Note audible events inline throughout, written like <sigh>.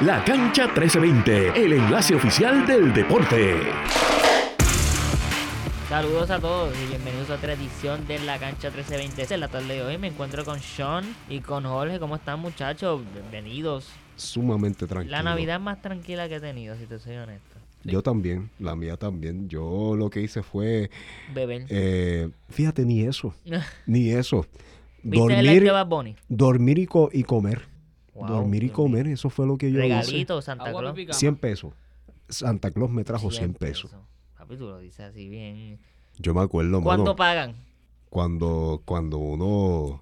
La Cancha 1320, el enlace oficial del deporte. Saludos a todos y bienvenidos a otra edición de La Cancha 1320. En la tarde de hoy me encuentro con Sean y con Jorge. ¿Cómo están muchachos? Bienvenidos. Sumamente tranquilo. La Navidad más tranquila que he tenido, si te soy honesto. Yo también, la mía también. Yo lo que hice fue... Beber. Eh, fíjate, ni eso. <laughs> ni eso. ¿Viste el de Bad Bunny? Dormir y, co y comer. Dormir y comer, eso fue lo que yo Regalito, Santa Claus. 100 pesos. Santa Claus me trajo 100, pesos. Papi, tú lo dices así bien. Yo me acuerdo, ¿Cuánto pagan? Cuando, cuando uno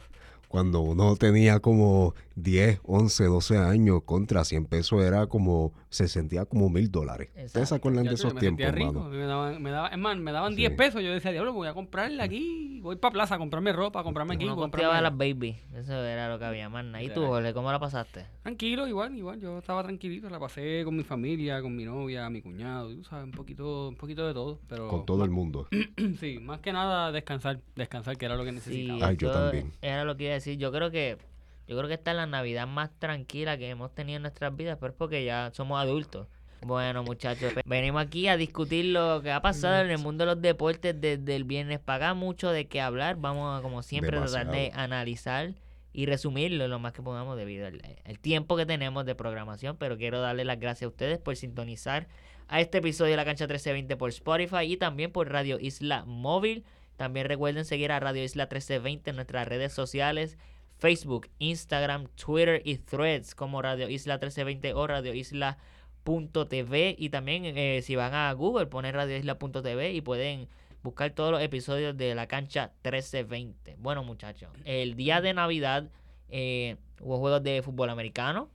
cuando uno tenía como 10, 11, 12 años, contra 100 pesos era como, se sentía como mil dólares. ¿Ustedes se acuerdan de esos tiempos, rico. Me daban, me daban, es más, me daban 10 pesos. Yo decía, diablo, voy a comprarle aquí. Voy para plaza a comprarme ropa, a comprarme aquí. Uno comprarme... las baby. Eso era lo que había, más ¿Y tú, Jorge, cómo la pasaste? Tranquilo, igual, igual. Yo estaba tranquilito. La pasé con mi familia, con mi novia, mi cuñado. Tú sabes, un poquito, un poquito de todo. Pero con todo el mundo. <clears throat> sí, más que nada descansar. Descansar, que era lo que necesitaba. Ay, yo también. Era lo que iba a decir. Yo creo que yo creo que esta es la Navidad más tranquila que hemos tenido en nuestras vidas, pero es porque ya somos adultos. Bueno, muchachos, venimos aquí a discutir lo que ha pasado en el mundo de los deportes desde el viernes. Paga mucho de qué hablar. Vamos a, como siempre, tratar de analizar y resumirlo lo más que podamos debido al, tiempo que tenemos de programación. Pero quiero darle las gracias a ustedes por sintonizar a este episodio de la cancha 1320 por Spotify y también por Radio Isla Móvil. También recuerden seguir a Radio Isla 1320 en nuestras redes sociales Facebook, Instagram, Twitter y Threads como Radio Isla 1320 o Radio Isla.tv y también eh, si van a Google ponen Radio Isla.tv y pueden buscar todos los episodios de la cancha 1320. Bueno muchachos, el día de Navidad eh, hubo juegos de fútbol americano,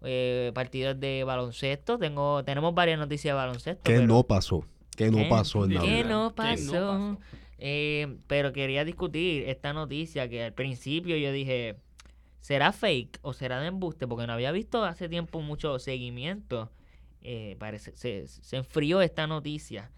eh, partidos de baloncesto, tengo tenemos varias noticias de baloncesto. ¿Qué no pasó? ¿Qué no pasó en Navidad? ¿Qué no pasó? Eh, pero quería discutir esta noticia que al principio yo dije, ¿será fake o será de embuste? Porque no había visto hace tiempo mucho seguimiento. Eh, parece, se, enfrió esta noticia.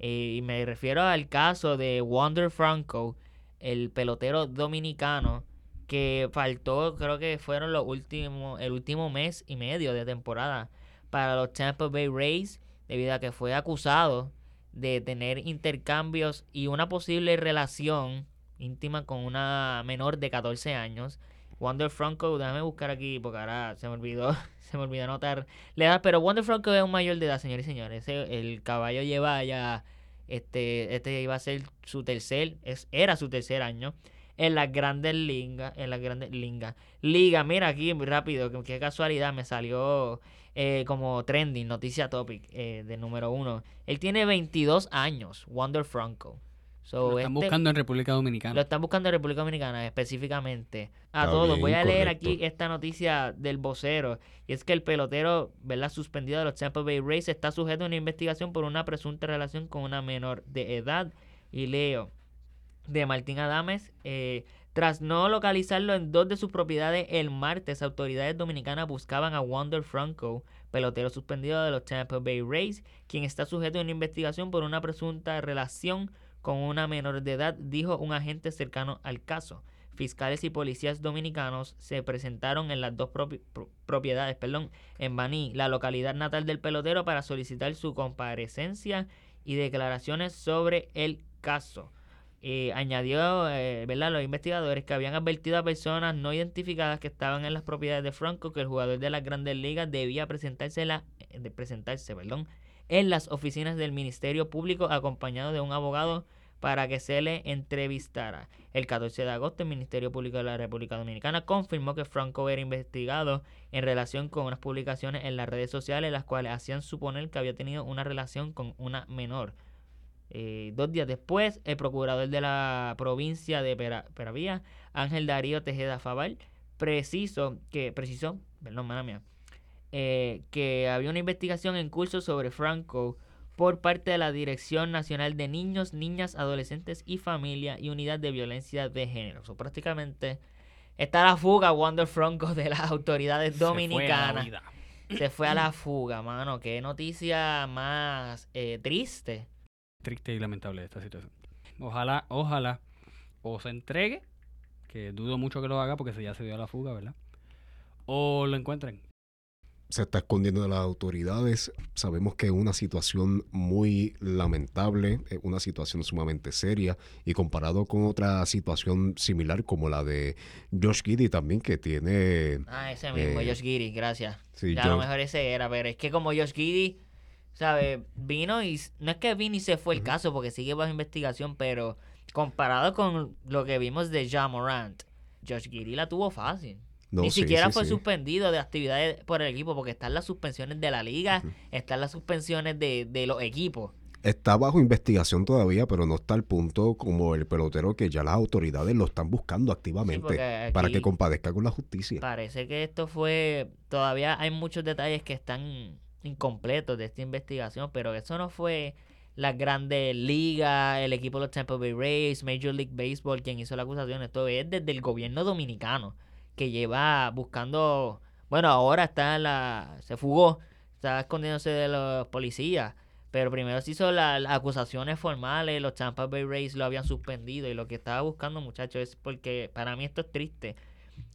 Eh, y me refiero al caso de Wander Franco, el pelotero dominicano que faltó, creo que fueron los últimos, el último mes y medio de temporada para los Tampa Bay Rays, debido a que fue acusado de tener intercambios y una posible relación íntima con una menor de 14 años. Wander Franco, déjame buscar aquí porque ahora se me olvidó, <laughs> se me olvidó anotar la edad, pero Wander Franco es un mayor de edad, señores y señores. el caballo lleva ya, este, este iba a ser su tercer, es, era su tercer año en las grandes ligas, en las grandes ligas. Liga, mira aquí rápido, qué casualidad, me salió eh, como trending, noticia topic eh, de número uno. Él tiene 22 años, Wander Franco. lo están este buscando en República Dominicana. Lo están buscando en República Dominicana específicamente. A todos. Voy a leer aquí esta noticia del vocero. Y es que el pelotero, ¿verdad? Suspendido de los Tampa Bay Rays está sujeto a una investigación por una presunta relación con una menor de edad. Y leo de Martín Adames. Eh, tras no localizarlo en dos de sus propiedades el martes, autoridades dominicanas buscaban a Wander Franco, pelotero suspendido de los Tampa Bay Rays, quien está sujeto a una investigación por una presunta relación con una menor de edad, dijo un agente cercano al caso. Fiscales y policías dominicanos se presentaron en las dos propiedades, perdón, en Baní, la localidad natal del pelotero, para solicitar su comparecencia y declaraciones sobre el caso. Eh, añadió eh, ¿verdad? los investigadores que habían advertido a personas no identificadas que estaban en las propiedades de Franco que el jugador de las grandes ligas debía presentarse, la, eh, presentarse perdón, en las oficinas del Ministerio Público acompañado de un abogado para que se le entrevistara. El 14 de agosto, el Ministerio Público de la República Dominicana confirmó que Franco era investigado en relación con unas publicaciones en las redes sociales, las cuales hacían suponer que había tenido una relación con una menor. Eh, dos días después, el procurador de la provincia de Peravía, Ángel Darío Tejeda Fabal, preciso, que, precisó perdón, mía, eh, que había una investigación en curso sobre Franco por parte de la Dirección Nacional de Niños, Niñas, Adolescentes y Familia y Unidad de Violencia de Género. O prácticamente está la fuga Wander Franco de las autoridades dominicanas. Se fue a la fuga, mano. Qué noticia más eh, triste triste y lamentable esta situación. Ojalá, ojalá, o se entregue, que dudo mucho que lo haga porque ya se dio a la fuga, ¿verdad? O lo encuentren. se está escondiendo de las autoridades. Sabemos que es una situación muy lamentable, es una situación sumamente seria y comparado con otra situación similar como la de Josh Giddy también que tiene... Ah, ese mismo, eh, Josh Giddy, gracias. ya a lo mejor ese era, pero es que como Josh Giddy, ¿sabes? Vino y... No es que vino y se fue el caso porque sigue bajo investigación, pero comparado con lo que vimos de John Morant, Josh Giddy la tuvo fácil. Ni siquiera fue suspendido de actividades por el equipo porque están las suspensiones de la liga, están las suspensiones de, de los equipos. Está bajo investigación todavía, pero no está al punto como el pelotero que ya las autoridades lo están buscando activamente para que compadezca con la justicia. Parece que esto fue, todavía hay muchos detalles que están incompletos de esta investigación, pero eso no fue la grandes ligas, el equipo de los Tampa Bay Rays, Major League Baseball quien hizo la acusación, esto es desde el gobierno dominicano que lleva buscando, bueno, ahora está la, se fugó, está escondiéndose de los policías, pero primero se hizo las acusaciones formales, los Tampa Bay Rays lo habían suspendido y lo que estaba buscando muchachos es porque para mí esto es triste,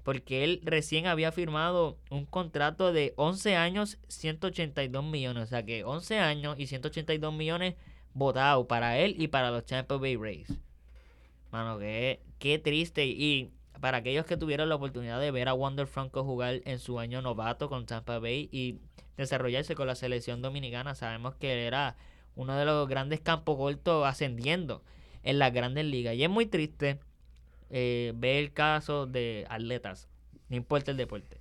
porque él recién había firmado un contrato de 11 años, 182 millones, o sea que 11 años y 182 millones votados para él y para los Tampa Bay Rays. Mano, qué, qué triste y para aquellos que tuvieron la oportunidad de ver a Wander Franco jugar en su año novato con Tampa Bay y desarrollarse con la selección dominicana, sabemos que era uno de los grandes campos cortos ascendiendo en las grandes ligas. Y es muy triste eh, ver el caso de atletas, no importa el deporte.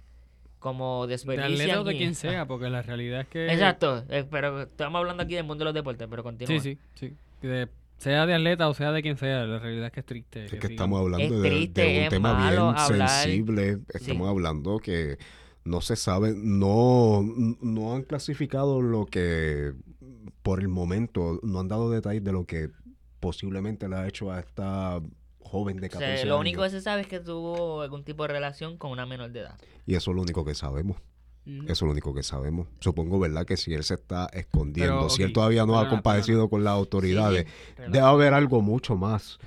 Como desperdician... De atletas o de quien sea, porque la realidad es que... Exacto, eh, pero estamos hablando aquí del mundo de los deportes, pero continúa. Sí, sí, sí sea de atleta o sea de quien sea, la realidad es que es triste. Es que, estamos hablando de, un tema bien sensible. Estamos hablando que no se sabe, no, no han clasificado lo que por el momento, no han dado detalles de lo que posiblemente le ha hecho a esta joven de 14 Lo único que se sabe es que tuvo algún tipo de relación con una menor de edad. Y eso es lo único que sabemos. Eso es lo único que sabemos. Supongo, ¿verdad? Que si él se está escondiendo, si él todavía no ha compadecido con las autoridades, debe haber algo mucho más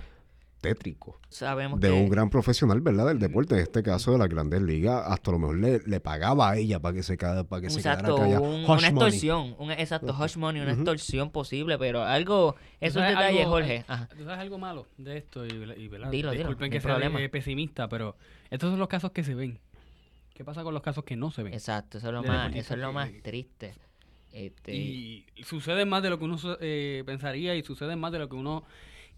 tétrico. Sabemos de un gran profesional, ¿verdad? Del deporte, en este caso de las grandes ligas, hasta lo mejor le, pagaba a ella para que se quedara, para que exacto, se quedara una extorsión, un, exacto, hush money, una extorsión posible, pero algo, esos detalles, Jorge. ¿Tú sabes algo malo de esto? Y, ¿verdad? Disculpen que sea problema. pesimista, pero estos son los casos que se ven. ¿Qué pasa con los casos que no se ven? Exacto, eso es lo, más, eso es lo más triste. Este... Y sucede más de lo que uno eh, pensaría y sucede más de lo que uno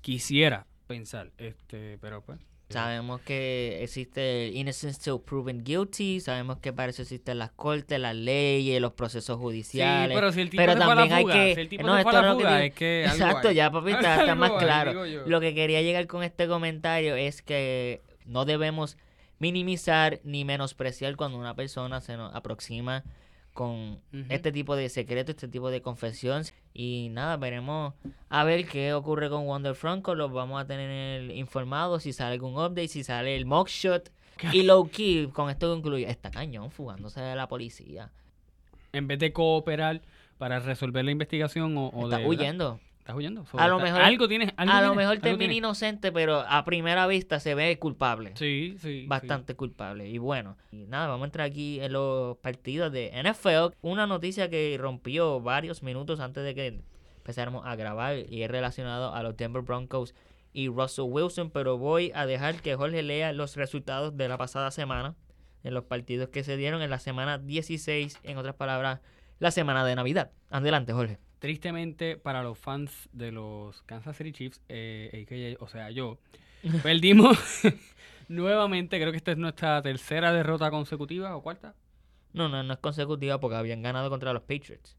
quisiera pensar. Este, pero pues. Sabemos que existe el innocent still proven guilty, sabemos que para eso existen las cortes, las leyes, los procesos judiciales. Sí, pero si el tipo pero también hay que si el tipo no, la fuga, es que <laughs> Exacto, ya papita, está <laughs> más claro. Lo que quería llegar con este comentario es que no debemos minimizar ni menospreciar cuando una persona se nos aproxima con este tipo de secreto, este tipo de confesión. Y nada, veremos a ver qué ocurre con Wonder Franco. Los vamos a tener informados si sale algún update, si sale el mockshot. Y low key, con esto concluye, está cañón fugándose de la policía. En vez de cooperar para resolver la investigación o, está huyendo. ¿Estás huyendo? a lo mejor, algo tienes, a lo mejor termina inocente, pero a primera vista se ve culpable. Sí, sí. Bastante culpable. Y bueno, y nada, vamos a entrar aquí en los partidos de NFL. Una noticia que rompió varios minutos antes de que empezáramos a grabar y es relacionado a los Denver Broncos y Russell Wilson, pero voy a dejar que Jorge lea los resultados de la pasada semana, en los partidos que se dieron en la semana 16, en otras palabras, la semana de Navidad. Adelante, Jorge. Tristemente para los fans de los Kansas City Chiefs, eh, o sea, yo, <laughs> perdimos <laughs> nuevamente, creo que esta es nuestra tercera derrota consecutiva o cuarta. No, no, no es consecutiva porque habían ganado contra los Patriots.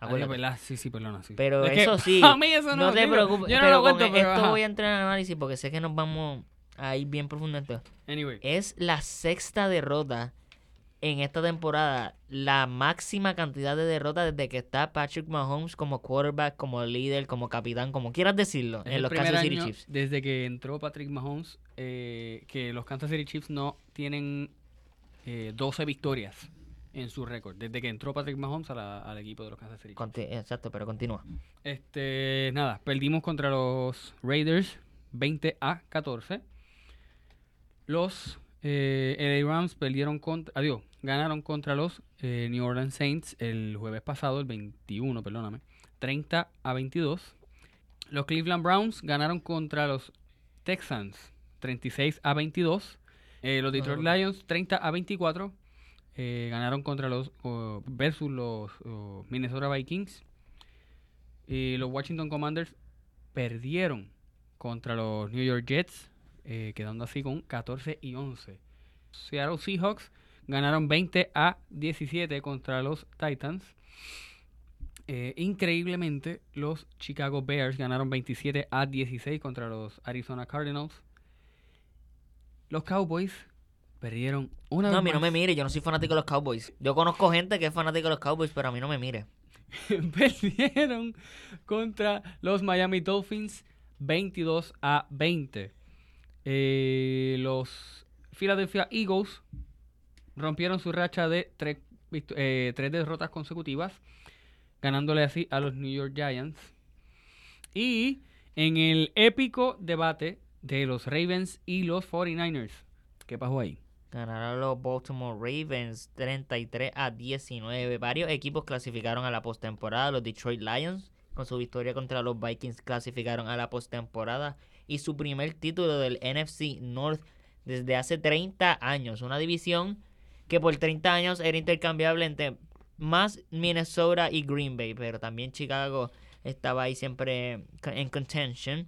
Ah, sí, sí, perdona, sí. Pero eso sí, <laughs> no, te preocupes. Yo no pero lo cuento, pero esto voy a entrar en análisis porque sé que nos vamos a ir bien profundo en. Anyway. Es la sexta derrota en esta temporada la máxima cantidad de derrotas desde que está Patrick Mahomes como quarterback, como líder, como capitán, como quieras decirlo, en los Kansas City Chiefs. Desde que entró Patrick Mahomes, eh, que los Kansas City Chiefs no tienen eh, 12 victorias en su récord, desde que entró Patrick Mahomes al equipo de los Kansas City Chiefs. exacto, pero continúa. Este, nada, perdimos contra los Raiders 20 a 14. Los eh, LA Rams perdieron contra. Adiós ganaron contra los eh, New Orleans Saints el jueves pasado, el 21, perdóname, 30 a 22. Los Cleveland Browns ganaron contra los Texans 36 a 22. Eh, los Detroit Lions 30 a 24. Eh, ganaron contra los versus los Minnesota Vikings. Y los Washington Commanders perdieron contra los New York Jets, eh, quedando así con 14 y 11. Seattle Seahawks ganaron 20 a 17 contra los Titans. Eh, increíblemente, los Chicago Bears ganaron 27 a 16 contra los Arizona Cardinals. Los Cowboys perdieron una No, a mí no me mire, yo no soy fanático de los Cowboys. Yo conozco gente que es fanático de los Cowboys, pero a mí no me mire. <laughs> perdieron contra los Miami Dolphins 22 a 20. Eh, los Philadelphia Eagles rompieron su racha de tres, eh, tres derrotas consecutivas, ganándole así a los New York Giants. Y en el épico debate de los Ravens y los 49ers, ¿qué pasó ahí? Ganaron los Baltimore Ravens 33 a 19. Varios equipos clasificaron a la postemporada. Los Detroit Lions, con su victoria contra los Vikings, clasificaron a la postemporada. Y su primer título del NFC North desde hace 30 años. Una división que por 30 años era intercambiable entre más Minnesota y Green Bay. Pero también Chicago estaba ahí siempre en contention.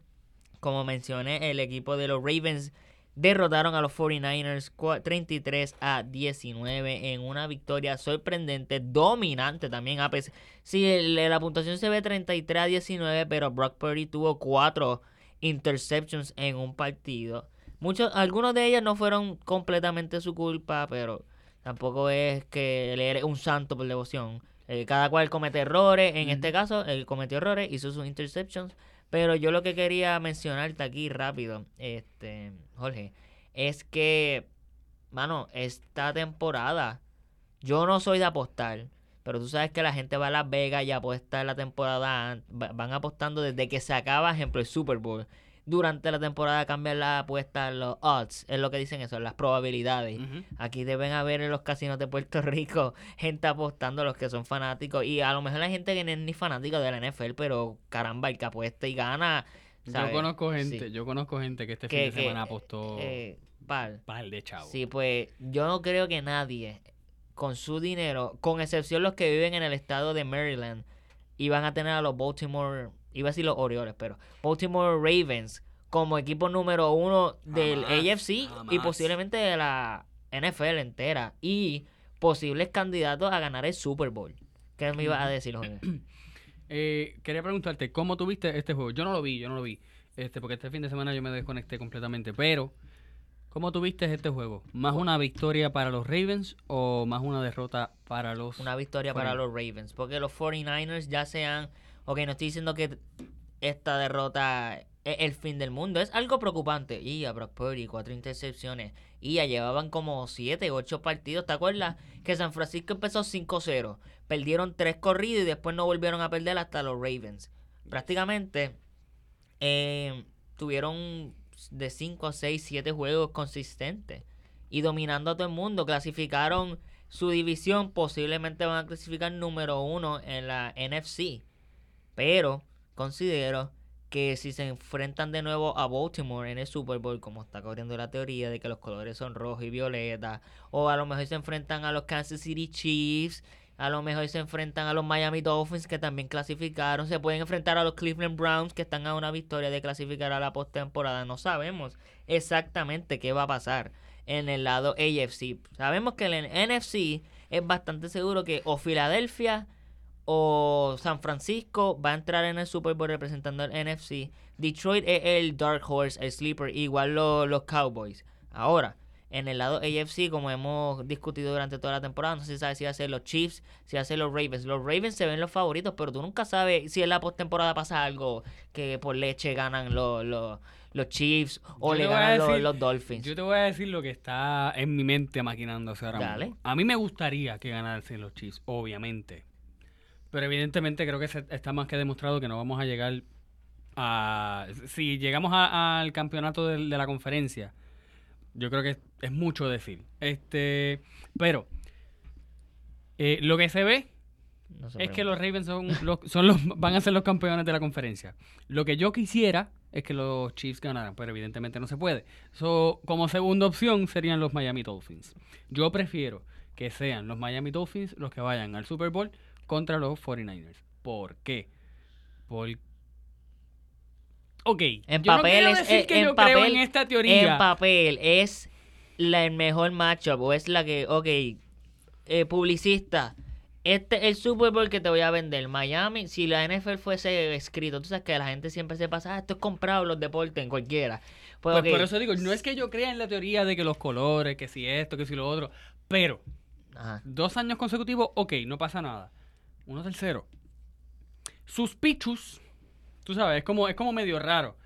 Como mencioné, el equipo de los Ravens derrotaron a los 49ers 33 a 19 en una victoria sorprendente, dominante también. A pesar, sí, la puntuación se ve 33 a 19, pero Brock Purdy tuvo cuatro interceptions en un partido. Muchos, algunos de ellos no fueron completamente su culpa, pero tampoco es que él era un santo por devoción. Eh, cada cual comete errores. En este caso, él cometió errores, hizo sus interceptions. Pero yo lo que quería mencionarte aquí rápido, este, Jorge, es que, mano, esta temporada, yo no soy de apostar, pero tú sabes que la gente va a Las Vegas y apuesta en la temporada, van apostando desde que se acaba, ejemplo, el Super Bowl durante la temporada cambian la apuesta, los odds, es lo que dicen eso, las probabilidades. Aquí deben haber en los casinos de Puerto <laughs> Rico gente apostando, los que son fanáticos, y a lo mejor la gente que no es ni fanático de la NFL, pero caramba, el que apuesta y gana. Yo conozco gente, yo conozco gente que este fin de semana apostó eh, par. de chavo. Sí, pues yo no creo que nadie con su dinero, con excepción los que viven en el estado de Maryland, iban a tener a los Baltimore iba a decir los Orioles, pero Baltimore Ravens como equipo número uno del AFC y posiblemente de la NFL entera y posibles candidatos a ganar el Super Bowl. ¿Qué me ibas a decir, Jorge? <clears throat> Eh, quería preguntarte, ¿cómo tuviste este juego? Yo no lo vi, yo no lo vi, este, porque este fin de semana yo me desconecté completamente, pero ¿cómo tuviste este juego? ¿Más una victoria para los Ravens o más una derrota para los... Una victoria para los Ravens, porque los 49ers ya sean Ok, no estoy diciendo que esta derrota es el fin del mundo. Es algo preocupante. Y a Brock Purdy, cuatro intercepciones. Y ya llevaban como siete, ocho partidos. ¿Te acuerdas? Que San Francisco empezó 5-0. Perdieron tres corridos y después no volvieron a perder hasta los Ravens. Prácticamente eh, tuvieron de 5 a 6, 7 juegos consistentes. Y dominando a todo el mundo. Clasificaron su división. Posiblemente van a clasificar número uno en la NFC. Pero considero que si se enfrentan de nuevo a Baltimore en el Super Bowl, como está corriendo la teoría de que los colores son rojo y violeta, o a lo mejor se enfrentan a los Kansas City Chiefs, a lo mejor se enfrentan a los Miami Dolphins que también clasificaron, se pueden enfrentar a los Cleveland Browns que están a una victoria de clasificar a la postemporada. No sabemos exactamente qué va a pasar en el lado AFC. Sabemos que en el NFC es bastante seguro que o Filadelfia o San Francisco va a entrar en el Super Bowl representando el NFC. Detroit es el Dark Horse, el Sleeper, igual los Cowboys. Ahora, en el lado AFC, como hemos discutido durante toda la temporada, no se sabe si va a ser los Chiefs, si va a ser los Ravens. Los Ravens se ven los favoritos, pero tú nunca sabes si en la postemporada pasa algo que por leche ganan los, los, Chiefs o le ganan los, Dolphins. Yo te voy a decir lo que está en mi mente maquinándose ahora mismo. A mí me gustaría que ganasen los Chiefs, obviamente. Pero evidentemente creo que está más que demostrado que no vamos a llegar a... Si llegamos al campeonato de, la conferencia, yo creo que es, mucho decir. Este, pero Eh, lo que se ve es que los Ravens son los, son los, van a ser los campeones de la conferencia. Lo que yo quisiera es que los Chiefs ganaran, pero evidentemente no se puede. So, como segunda opción serían los Miami Dolphins. Yo prefiero que sean los Miami Dolphins los que vayan al Super Bowl contra los 49ers. ¿Por qué? Porque Ok, en papel es decir que en yo papel, creo en esta teoría. En papel es la el mejor matchup o es la que, ok, eh, publicista, este es el Super Bowl que te voy a vender. Miami, si la NFL fuese escrito, tú sabes que la gente siempre se pasa, ah, esto es comprado los deportes en cualquiera. Pues, pues por eso digo, no es que yo crea en la teoría de que los colores, que si esto, que si lo otro, pero dos años consecutivos, ok, no pasa nada. Uno tercero. Sus pichus, tú sabes, es como, es como medio raro.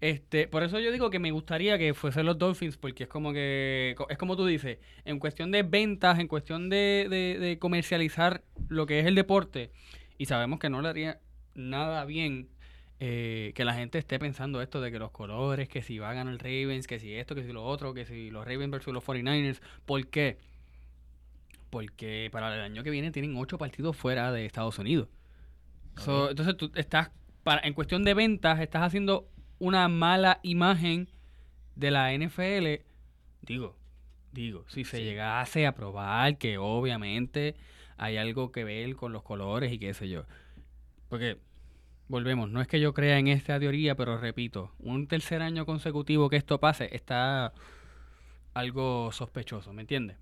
Este, por eso yo digo que me gustaría que fuesen los Dolphins, porque es como que, es como tú dices, en cuestión de ventas, en cuestión de, de, comercializar lo que es el deporte, y sabemos que no le haría nada bien eh, que la gente esté pensando esto de que los colores, que si va a ganar el Ravens, que si esto, que si lo otro, que si los Ravens versus los 49ers. ¿Por qué? Porque para el año que viene tienen ocho partidos fuera de Estados Unidos. entonces tú estás, para, en cuestión de ventas, estás haciendo una mala imagen de la NFL, digo, digo, si se llegase a probar que obviamente hay algo que ver con los colores y qué sé yo. Porque, volvemos, no es que yo crea en esta teoría, pero repito, un tercer año consecutivo que esto pase está algo sospechoso, ¿me entiendes?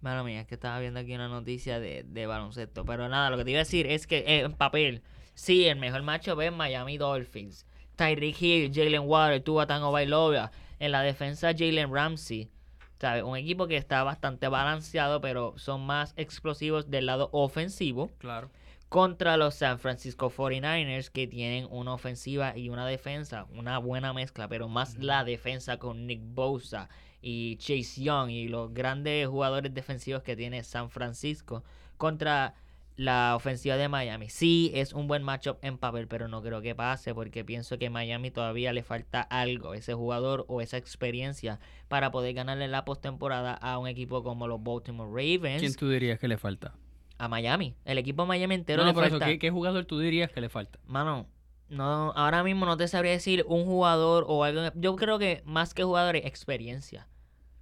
Bueno, mía, es que estaba viendo aquí una noticia de, de baloncesto. Pero nada, lo que te iba a decir es que en papel, Sí, el mejor macho es Miami Dolphins. Tyreek Hill, Jalen Water, Tua Tango. En la defensa, Jalen Ramsey. ¿Sabes? Un equipo que está bastante balanceado, pero son más explosivos del lado ofensivo. Claro. Contra los San Francisco 49ers, que tienen una ofensiva y una defensa. Una buena mezcla, pero más la defensa con Nick Bosa y Chase Young y los grandes jugadores defensivos que tiene San Francisco. Contra la ofensiva de Miami. Sí, es un buen matchup en papel, pero no creo que pase porque pienso que Miami todavía le falta algo, ese jugador o esa experiencia para poder ganarle la postemporada a un equipo como los Baltimore Ravens. ¿Quién tú dirías que le falta? A Miami. El equipo Miami entero le falta. ¿qué, ¿qué, jugador tú dirías que le falta? Mano, no, ahora mismo no te sabría decir un jugador o algo. Yo creo que más que jugadores, experiencia.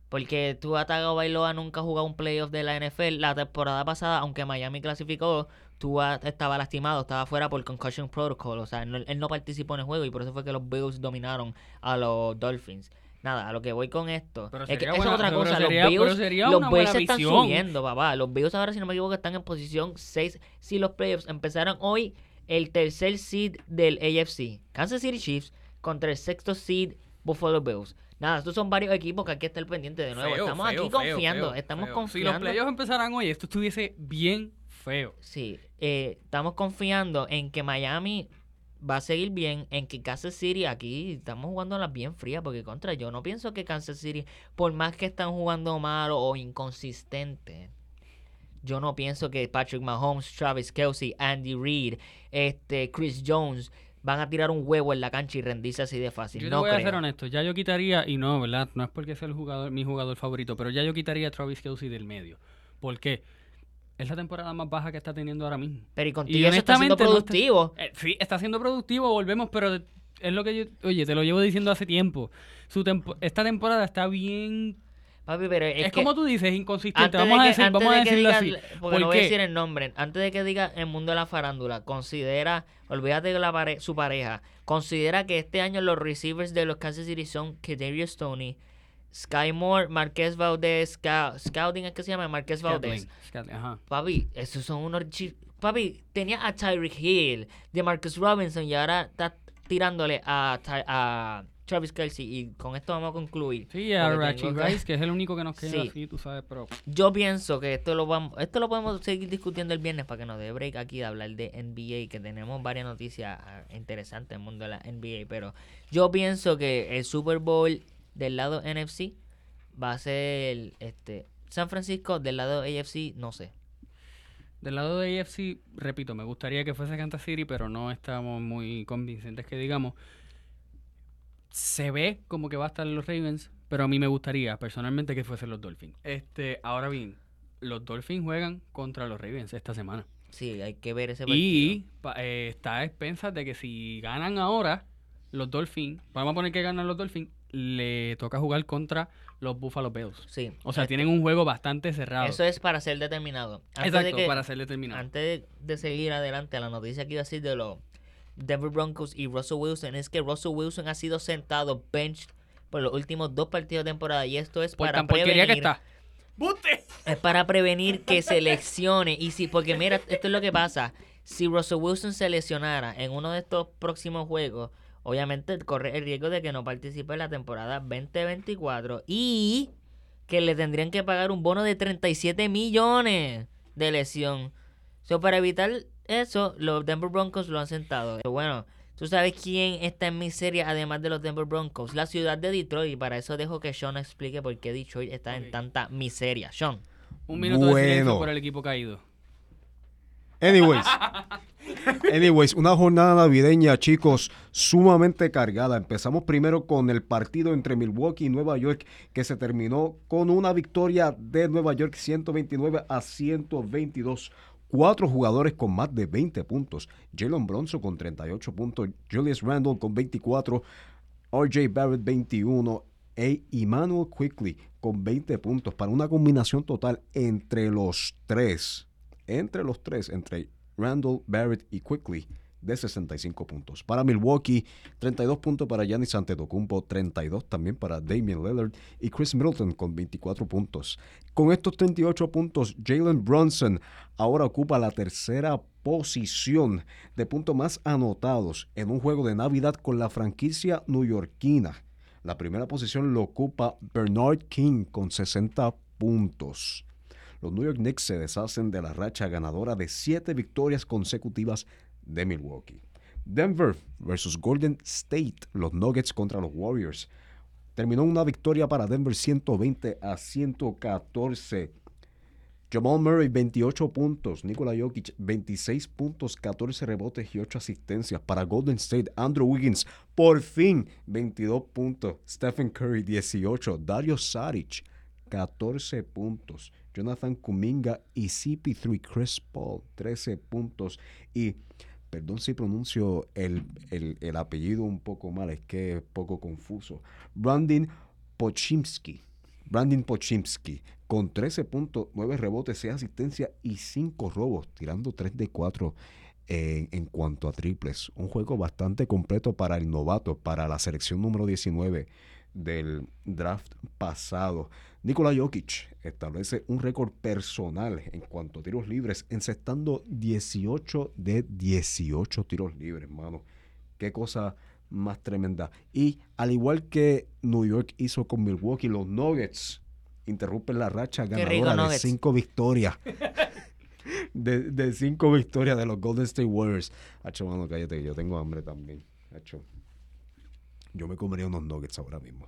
Porque Tua Bailoa nunca ha jugado un playoff de la NFL. La temporada pasada, aunque Miami clasificó, Tua estaba lastimado, estaba fuera por concussion protocol. O sea, él no participó en el juego y por eso fue que los Bills dominaron a los Dolphins. Nada, a lo que voy con esto es que es otra cosa. los Bills, los Bills están subiendo, papá. Los Bills ahora, si no me equivoco, están en posición 6. Si los playoffs empezaron hoy, el tercer seed del AFC, Kansas City Chiefs, contra el sexto seed Buffalo Bills. Nada, estos son varios equipos que hay que estar pendiente de nuevo. estamos aquí confiando, estamos confiando. Si los playoffs empezaran hoy, esto estuviese bien feo. Sí, eh, estamos confiando en que Miami va a seguir bien, en que Kansas City aquí estamos jugando las bien frías, porque contra yo no pienso que Kansas City, por más que están jugando malo o inconsistente, yo no pienso que Patrick Mahomes, Travis Kelsey, Andy Reid, este, Chris Jones van a tirar un huevo en la cancha y rendirse así de fácil. Yo no voy a ser honesto, ya yo quitaría, y no, ¿verdad? No es porque sea el jugador, mi jugador favorito, pero ya yo quitaría a Travis Kelsey del medio. ¿Por qué? Es la temporada más baja que está teniendo ahora mismo. Pero y contigo está siendo productivo. Eh, sí, está siendo productivo, volvemos, pero es lo que yo, oye, te lo llevo diciendo hace tiempo. Su esta temporada está bien es, como tú dices, inconsistente. Vamos a, decir, vamos a decirlo así. Porque no voy a decir el nombre. Antes de que diga el mundo de la farándula, considera, olvídate de la su pareja, considera que este año los receivers de los Kansas City son Kadarius Stoney, Sky Moore, Marquez Valdez, Scouting es que se llama Marquez Valdez. Papi, esos son unos Papi, tenía a Tyreek Hill, de Marcus Robinson y ahora está tirándole a, a Travis Kelsey. Y con esto vamos a concluir. Sí, a Rachi Rice, que es el único que nos queda sí. tú sabes, pero... Yo pienso que esto lo vamos esto lo podemos seguir discutiendo el viernes para que nos dé break aquí de hablar de NBA, que tenemos varias noticias ah, interesantes en el mundo de la NBA. Pero yo pienso que el Super Bowl del lado NFC va a ser este San Francisco, del lado AFC, no sé. Del lado de AFC, repito, me gustaría que fuese Kansas City, pero no estamos muy convincentes que digamos se ve como que va a estar los Ravens, pero a mí me gustaría personalmente que fuesen los Dolphins. Este, ahora bien, los Dolphins juegan contra los Ravens esta semana. Sí, hay que ver ese partido. Y eh, está a expensas de que si ganan ahora los Dolphins, vamos a poner que ganan los Dolphins, le toca jugar contra los Buffalo Bills. Sí. O sea, tienen un juego bastante cerrado. Eso es para ser determinado. Exacto, para ser determinado. Antes de seguir adelante, la noticia que iba a decir de los Denver Broncos y Russell Wilson es que Russell Wilson ha sido sentado bench por los últimos dos partidos de temporada y esto es para prevenir que está. Es para prevenir que se lesione y si porque mira, esto es lo que pasa. Si Russell Wilson se lesionara en uno de estos próximos juegos, obviamente corre el riesgo de que no participe en la temporada 2024 y que le tendrían que pagar un bono de 37 millones de lesión. So, para evitar eso, los Denver Broncos lo han sentado. Bueno, tú sabes quién está en miseria además de los Denver Broncos. La ciudad de Detroit. Y para eso dejo que Sean explique por qué Detroit está en tanta miseria. Sean. Un minuto de silencio por el equipo caído. Anyways. <laughs> Anyways, una jornada navideña, chicos, sumamente cargada. Empezamos primero con el partido entre Milwaukee y Nueva York, que se terminó con una victoria de Nueva York 129 a 122. Cuatro jugadores con más de 20 puntos. Jalen Bronson con 38 puntos, Julius Randle con 24, RJ Barrett 21 e Emmanuel Quickly con 20 puntos para una combinación total entre los tres entre los tres, entre Randall, Barrett y Quickly, de 65 puntos. Para Milwaukee, 32 puntos para Giannis Antetokounmpo, 32 también para Damian Lillard y Chris Middleton con 24 puntos. Con estos 38 puntos, Jalen Brunson ahora ocupa la tercera posición de puntos más anotados en un juego de Navidad con la franquicia newyorkina. La primera posición lo ocupa Bernard King con 60 puntos los New York Knicks se deshacen de la racha ganadora de siete victorias consecutivas de Milwaukee. Denver versus Golden State, los Nuggets contra los Warriors. Terminó una victoria para Denver 120 a 114. Jamal Murray 28 puntos, Nikola Jokic 26 puntos, 14 rebotes y 8 asistencias. Para Golden State, Andrew Wiggins por fin 22 puntos, Stephen Curry 18, Dario Saric 14 puntos. Jonathan Kuminga y CP3 Chris Paul, 13 puntos. Y, perdón si pronuncio el, apellido un poco mal, es que es poco confuso. Brandon Pochimski. Brandon Pochimski, con 13 puntos, 9 rebotes, 6 asistencias y 5 robos, tirando 3 de 4 en, en, cuanto a triples. Un juego bastante completo para el novato, para la selección número 19 del draft pasado. Nikola Jokic establece un récord personal en cuanto a tiros libres, encestando 18 de 18 tiros libres, hermano. Qué cosa más tremenda. Y al igual que New York hizo con Milwaukee, los Nuggets interrumpen la racha ganadora de cinco victorias. <laughs> de, cinco victorias de los Golden State Warriors. Hacho, mano, cállate, yo tengo hambre también. Hacho. Yo me comería unos nuggets ahora mismo.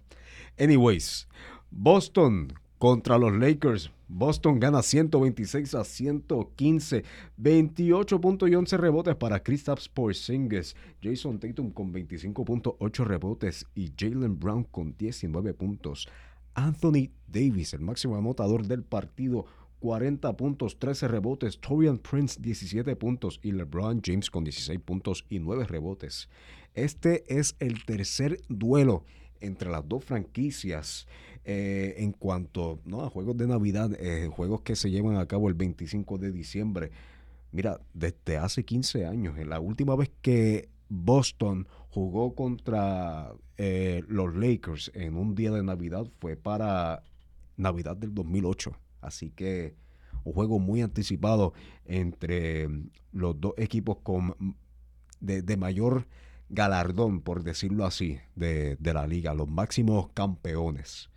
Anyways, Boston contra los Lakers. Boston gana 126 a 115, 28 puntos y 11 rebotes para Kristaps Porzingis, Jason Tatum con 25 puntos, 8 rebotes y Jalen Brown con 19 puntos. Anthony Davis, el máximo anotador del partido, 40 puntos, 13 rebotes. Torian Prince, 17 puntos y LeBron James con 16 puntos y 9 rebotes. Este es el tercer duelo entre las dos franquicias eh, en cuanto ¿no? a juegos de Navidad, eh, juegos que se llevan a cabo el 25 de diciembre. Mira, desde hace 15 años, en la última vez que Boston jugó contra eh, los Lakers en un día de Navidad fue para Navidad del 2008. Así que un juego muy anticipado entre los dos equipos con de, de mayor galardón, por decirlo así, de, la liga, los máximos campeones,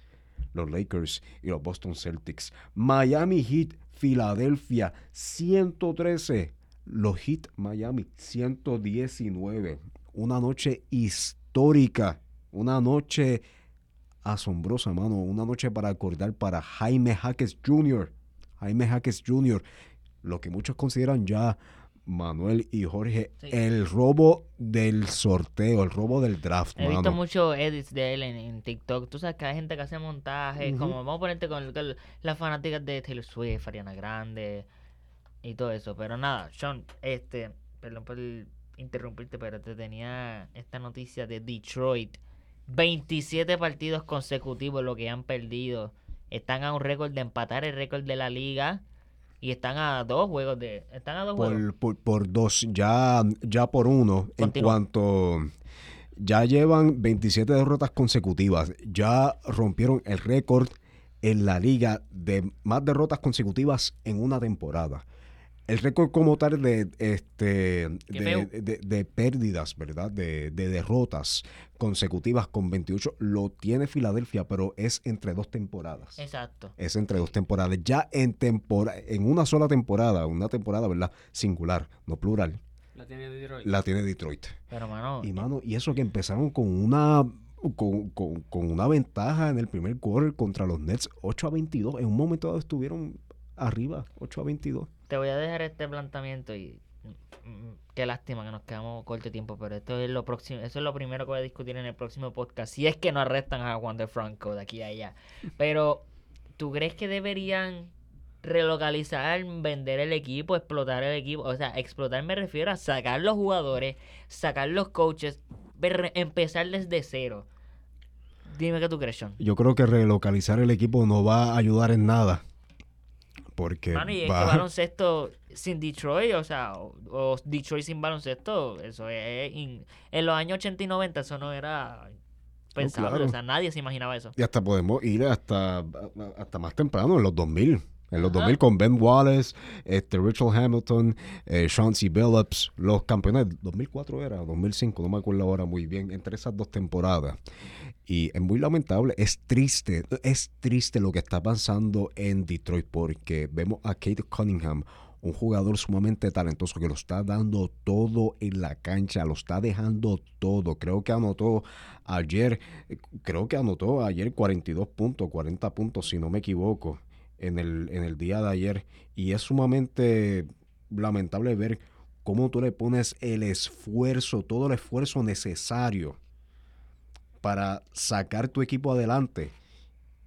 los Lakers y los Boston Celtics. Miami Heat, Filadelfia, 113. Los Heat Miami, 119. Una noche histórica, una noche asombrosa, mano. Una noche para acordar para Jaime Jaques Jr. Jaime Jaques Jr., lo que muchos consideran ya Manuel y Jorge, el robo del sorteo, el robo del draft. He visto muchos edits de él en, TikTok. Tú sabes que hay gente que hace montajes, como vamos a ponerte con, las fanáticas de Taylor Swift, Ariana Grande y todo eso. Pero nada, Sean, este, perdón por interrumpirte, pero te tenía esta noticia de Detroit. 27 partidos consecutivos lo que han perdido. Están a un récord de empatar el récord de la liga y están a dos juegos de están a dos por, juegos. por, dos ya ya por uno en cuanto ya llevan 27 derrotas consecutivas ya rompieron el récord en la liga de más derrotas consecutivas en una temporada el récord como tal de este de, pérdidas, ¿verdad? De, derrotas consecutivas con 28 lo tiene Filadelfia, pero es entre dos temporadas. Exacto. Es entre dos temporadas. Ya en tempora, en una sola temporada, una temporada, ¿verdad? Singular, no plural. La tiene Detroit. La tiene Detroit. Pero mano, y mano, y eso que empezaron con una con, con, una ventaja en el primer quarter contra los Nets 8 a 22. En un momento dado estuvieron arriba, 8 a 22 te voy a dejar este planteamiento y mm, mm, qué lástima que nos quedamos corto tiempo, pero esto es lo próximo, eso es lo primero que voy a discutir en el próximo podcast, si es que no arrestan a Juan de Franco de aquí a allá. <laughs> Pero, ¿tú crees que deberían relocalizar, vender el equipo, explotar el equipo? O sea, explotar me refiero a sacar los jugadores, sacar los coaches, empezar desde cero. Dime qué tú crees, Sean. Yo creo que relocalizar el equipo no va a ayudar en nada porque y es que baloncesto sin Detroit, o sea, o, Detroit sin baloncesto, eso es... en los años 80 y 90 eso no era pensable, o sea, nadie se imaginaba eso. Y hasta podemos ir hasta, hasta más temprano, en los 2000. En los 2000 con Ben Wallace, este, Richard Hamilton, eh, Sean C. Billups, los campeones, 2004 era, 2005, no me acuerdo ahora muy bien, entre esas dos temporadas. Y es muy lamentable, es triste, es triste lo que está pasando en Detroit porque vemos a Kate Cunningham, un jugador sumamente talentoso que lo está dando todo en la cancha, lo está dejando todo. Creo que anotó ayer, creo que anotó ayer 42 puntos, 40 puntos, si no me equivoco, en el, en el día de ayer. Y es sumamente lamentable ver cómo tú le pones el esfuerzo, todo el esfuerzo necesario para sacar tu equipo adelante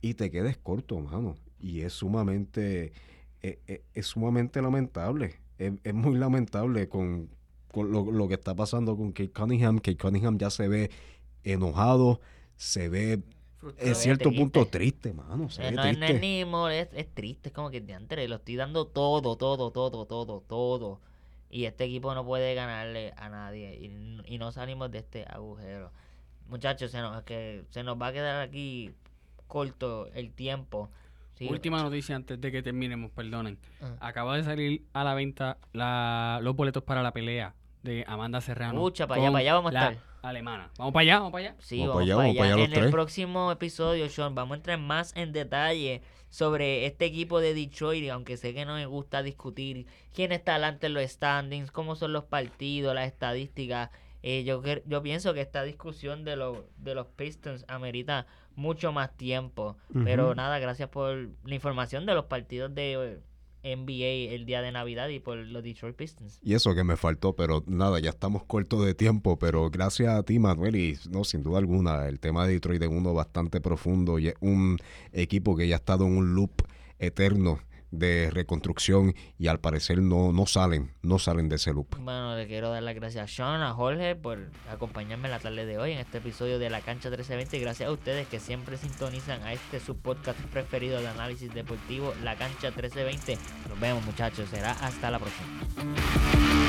y te quedes corto, mano. Y es sumamente, e, e, es, sumamente lamentable. Es, muy lamentable con, lo, que está pasando con Kate Cunningham. Kate Cunningham ya se ve enojado, se ve en cierto punto triste, mano. Se eh, no, triste. es ni es, es, triste, es como que de antes lo estoy dando todo, todo, todo, todo, todo. Y este equipo no puede ganarle a nadie. Y, y no salimos de este agujero muchachos, se nos, que se nos va a quedar aquí corto el tiempo. Última noticia antes de que terminemos, perdonen. Acaba de salir a la venta la, los boletos para la pelea de Amanda Serrano. Mucha, para allá, para allá vamos a estar. Alemana. ¿Vamos para allá? ¿Vamos para allá? Sí, vamos, para allá. en el próximo episodio, Sean, vamos a entrar más en detalle sobre este equipo de Detroit, aunque sé que no me gusta discutir quién está delante en los standings, cómo son los partidos, las estadísticas. Eh, yo, yo pienso que esta discusión de, de los Pistons amerita mucho más tiempo. Pero nada, gracias por la información de los partidos de eh, NBA el día de Navidad y por los Detroit Pistons. Y eso que me faltó, pero nada, ya estamos cortos de tiempo, pero gracias a ti, Manuel, y no, sin duda alguna, el tema de Detroit es uno bastante profundo y es un equipo que ya ha estado en un loop eterno de reconstrucción y al parecer no, no salen, no salen de ese loop. Bueno, le quiero dar las gracias a Sean, a Jorge por acompañarme en la tarde de hoy en este episodio de La Cancha 1320 y gracias a ustedes que siempre sintonizan a este su podcast preferido de análisis deportivo, La Cancha 1320. Nos vemos muchachos, será hasta la próxima.